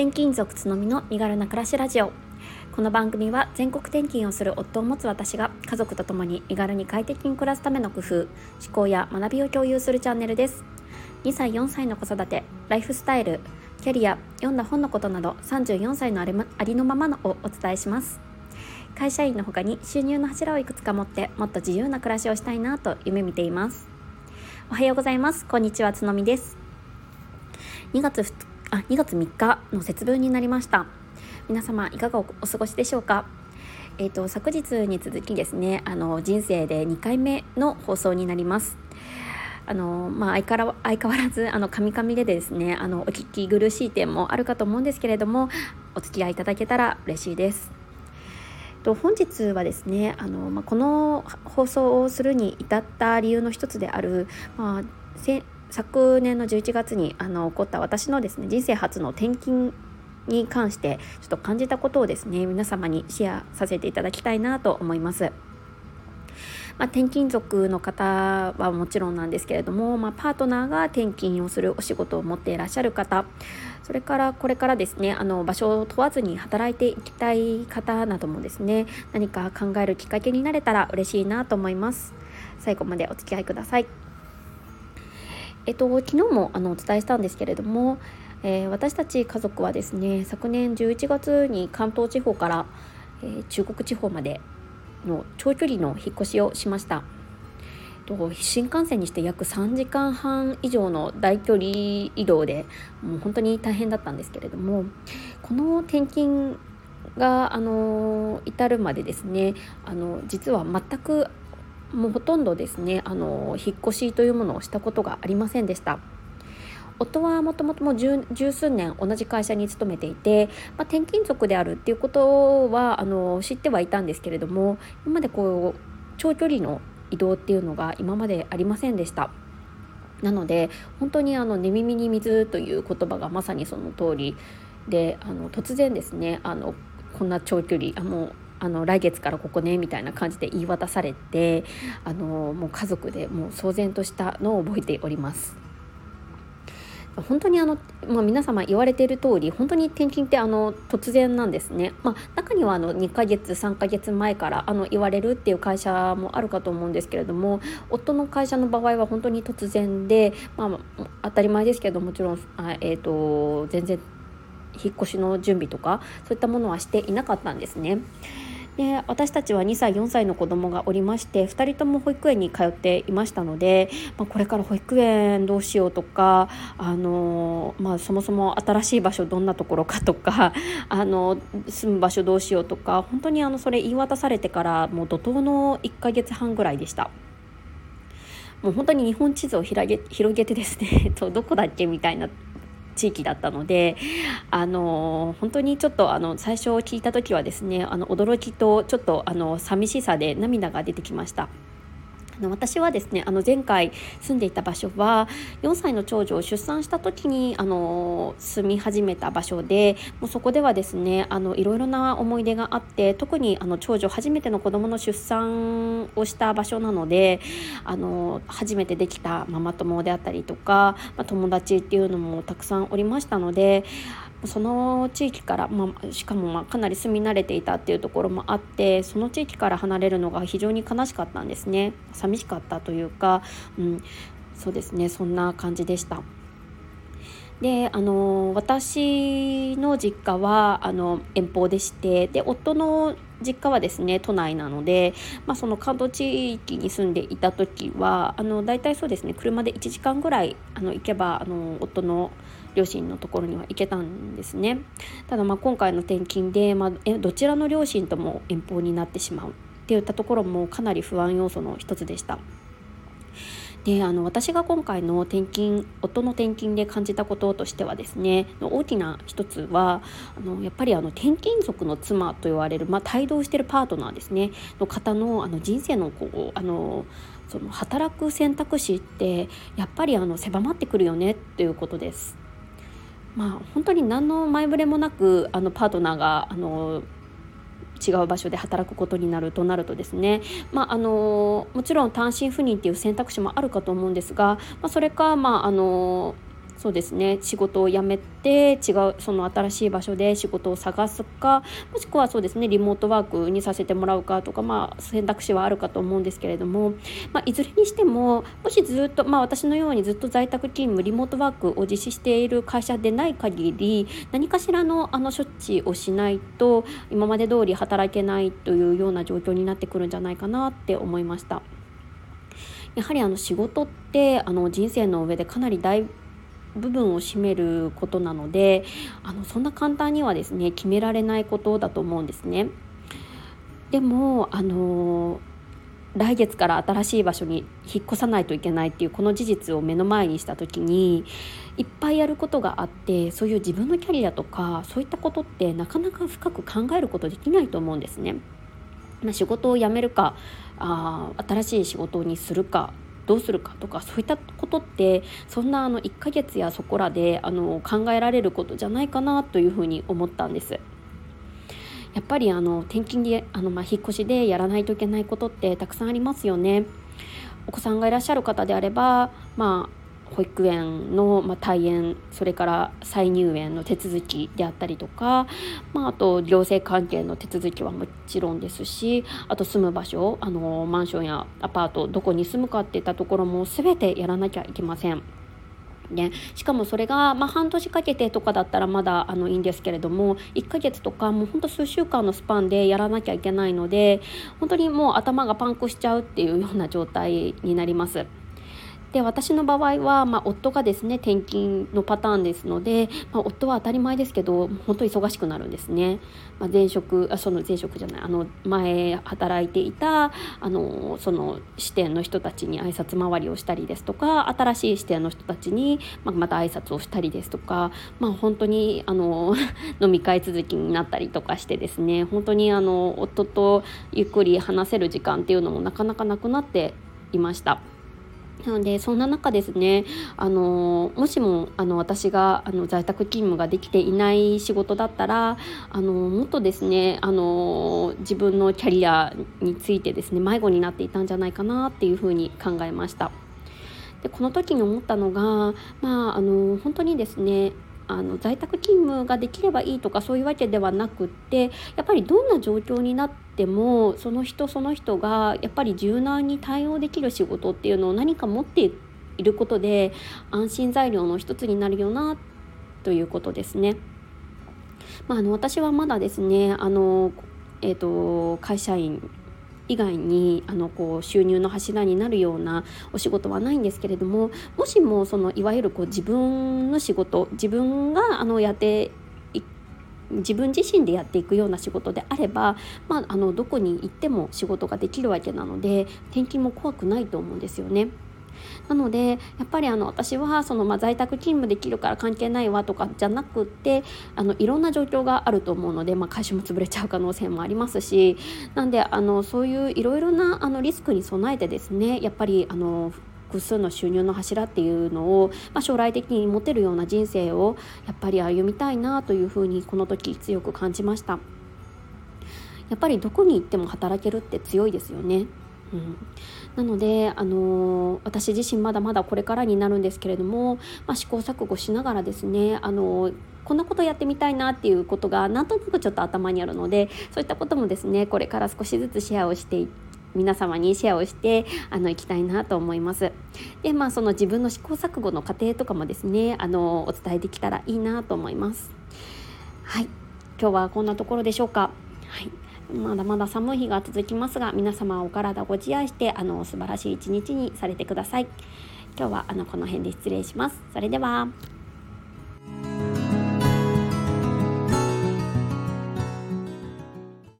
転勤族つのみの身軽な暮らしラジオ。この番組は全国転勤をする夫を持つ私が家族と共に身軽に快適に暮らすための工夫思考や学びを共有するチャンネルです。2歳4歳の子育てライフスタイルキャリア読んだ本のことなど34歳のありのままのをお伝えします。会社員の他に収入の柱をいくつか持ってもっと自由な暮らしをしたいなと夢見ています。おはようございます。こんにちはつのみです。2月あ2月3日の節分になりました。皆様いかがお過ごしでしょうか？えーと、昨日に続きですねあの人生で2回目の放送になります。あのまあ、相変わ相変わらずあのカミカミでですねあのお聞き苦しい点もあるかと思うんですけれどもお付き合いいただけたら嬉しいです。と本日はですねあの、まあ、この放送をするに至った理由の一つである、まあ、昨年の11月にあの起こった私のですね人生初の転勤に関してちょっと感じたことをですね皆様にシェアさせていただきたいなと思います。まあ、転勤族の方はもちろんなんですけれども、まあ、パートナーが転勤をするお仕事を持っていらっしゃる方それからこれからですねあの場所を問わずに働いていきたい方などもですね何か考えるきっかけになれたら嬉しいなと思います最後までお付き合いくださいえっと昨日もあのお伝えしたんですけれども、えー、私たち家族はですね昨年11月に関東地方から、えー、中国地方までの長距離の引っ越しをしました。と新幹線にして約3時間半以上の大距離移動でもう本当に大変だったんですけれどもこの転勤があの至るまでですねあの実は全くもうほとんどですねあの引っ越しというものをしたことがありませんでした。夫はもともともう十数年同じ会社に勤めていて、まあ、転勤族であるっていうことはあの知ってはいたんですけれども今までこう長距離の移動っていうのが今までありませんでした。なので本当にあの寝耳に水という言葉がまさにその通りであの突然ですねあのこんな長距離あもうあの来月からここねみたいな感じで言い渡されてあのもう家族でもう騒然としたのを覚えております。本当にあの、まあ、皆様言われている通り本当に転勤ってあの突然なんですね、まあ、中にはあの2ヶ月3ヶ月前からあの言われるっていう会社もあるかと思うんですけれども夫の会社の場合は本当に突然で、まあ、当たり前ですけどもちろんあ、えーと全然引っ越しの準備とかそういったものはしていなかったんですね。で私たちは2歳4歳の子供がおりまして2人とも保育園に通っていましたので、まあ、これから保育園どうしようとかあの、まあ、そもそも新しい場所どんなところかとか あの住む場所どうしようとか本当にあのそれ言い渡されてからもう怒涛の1ヶ月半ぐらいでした。もう本当に日本地図を広げ広げてですね どこだっけみたいな地域だったのであの本当にちょっとあの最初聞いた時はですねあの驚きとちょっとあの寂しさで涙が出てきました。私はですねあの前回住んでいた場所は4歳の長女を出産した時にあの住み始めた場所でもうそこではですねあのいろいろな思い出があって特にあの長女初めての子供の出産をした場所なのであの初めてできたママ友であったりとか、まあ、友達っていうのもたくさんおりましたのでその地域から、まあ、しかもまかなり住み慣れていたっていうところもあってその地域から離れるのが非常に悲しかったんですね寂しかったというか、うん、そうですねそんな感じでした。であの私の実家はあの遠方でしてで夫の実家はですね都内なので、まあ、その関東地域に住んでいた時はあの大体そうですね車で1時間ぐらいあの行けばあの夫の両親のところには行けたんですねただまあ今回の転勤で、まあ、どちらの両親とも遠方になってしまうっていったところもかなり不安要素の一つでした。であの私が今回の転勤夫の転勤で感じたこととしてはですね大きな一つはあのやっぱりあの転勤族の妻と言われる、まあ、帯同しているパートナーですねの方のあの人生のこうあのその働く選択肢ってやっぱりあの狭まってくるよねっていうことです。まあ、本当に何の前触れもなくあのパートナーがあの違う場所で働くことになるとなるとですね、まあ、あのもちろん単身赴任っていう選択肢もあるかと思うんですが、まあ、それか、まあ、あのそうですね仕事を辞めて違うその新しい場所で仕事を探すかもしくはそうですねリモートワークにさせてもらうかとか、まあ、選択肢はあるかと思うんですけれども、まあ、いずれにしてももしずっと、まあ、私のようにずっと在宅勤務リモートワークを実施している会社でない限り何かしらのあの処置をしないと今まで通り働けないというような状況になってくるんじゃないかなって思いました。やはりあの仕事ってあの人生の上でかなり大部分を占めることなのであのそんな簡単にはですね決められないことだと思うんですね。でもあの来月から新しい場所に引っ越さないといけないっていうこの事実を目の前にした時にいっぱいやることがあってそういう自分のキャリアとかそういったことってなかなか深く考えることできないと思うんですね。まあ、仕事を辞めるかあ新しい仕事にするかどうするかとかそういったことってそんなあの1ヶ月やそこらであの考えられることじゃないかなというふうに思ったんです。やっぱりあの転勤であの、まあ、引っ越しでやらないといけないことってたくさんありますよね。お子さんがいらっしゃる方であれば、まあ、保育園の、ま退園それから再入園の手続きであったりとか、まあ、あと行政関係の手続きはもちろんですしあと住む場所あのマンションやアパートどこに住むかっていったところも全てやらなきゃいけません。ね、しかもそれが、まあ、半年かけてとかだったらまだあのいいんですけれども1ヶ月とかもうほんと数週間のスパンでやらなきゃいけないので本当にもう頭がパンクしちゃうっていうような状態になります。で私の場合は、まあ、夫がですね転勤のパターンですので、まあ、夫は当たり前ですけど本当忙しくなるんですね。まあ、前職あその前職じゃないあの前働いていたあのその支店の人たちに挨拶回りをしたりですとか新しい支店の人たちに、まあ、また挨拶をしたりですとか、まあ、本当にあの 飲み会続きになったりとかしてですね本当にあの夫とゆっくり話せる時間っていうのもなかなかなくなっていました。なのでそんな中ですねあのもしもあの私があの在宅勤務ができていない仕事だったらあのもっとですねあの自分のキャリアについてですね迷子になっていたんじゃないかなっていうふうに考えました。でこの時に思ったのが、まあ、あの本当にですねあの在宅勤務ができればいいとかそういうわけではなくってやっぱりどんな状況になってもその人その人がやっぱり柔軟に対応できる仕事っていうのを何か持っていることで安心材料の一つになるよなということですね。まあ、あの私はまだですねあの、えーと会社員以外にあのこう収入の柱になるようなお仕事はないんですけれどももしもそのいわゆるこう自分の仕事自分があのやって自分自身でやっていくような仕事であれば、まあ、あのどこに行っても仕事ができるわけなので転勤も怖くないと思うんですよね。なのでやっぱりあの私はその、まあ、在宅勤務できるから関係ないわとかじゃなくってあのいろんな状況があると思うので、まあ、会社も潰れちゃう可能性もありますしなんであのそういういろいろなあのリスクに備えてですねやっぱりあの複数の収入の柱っていうのを、まあ、将来的に持てるような人生をやっぱり歩みたいなというふうにこの時強く感じました。やっぱりどこに行っても働けるって強いですよね。うん、なので、あのー、私自身まだまだこれからになるんですけれども、まあ、試行錯誤しながらですね、あのー、こんなことやってみたいなっていうことがなんとなくちょっと頭にあるのでそういったこともですねこれから少しずつシェアをしていって皆様にシェアをしてあの行きたいなと思います。でまあその自分の試行錯誤の過程とかもですねあのお伝えできたらいいなと思います。はい今日はこんなところでしょうか。はいまだまだ寒い日が続きますが皆様お体ご自愛してあの素晴らしい一日にされてください。今日はあのこの辺で失礼します。それでは。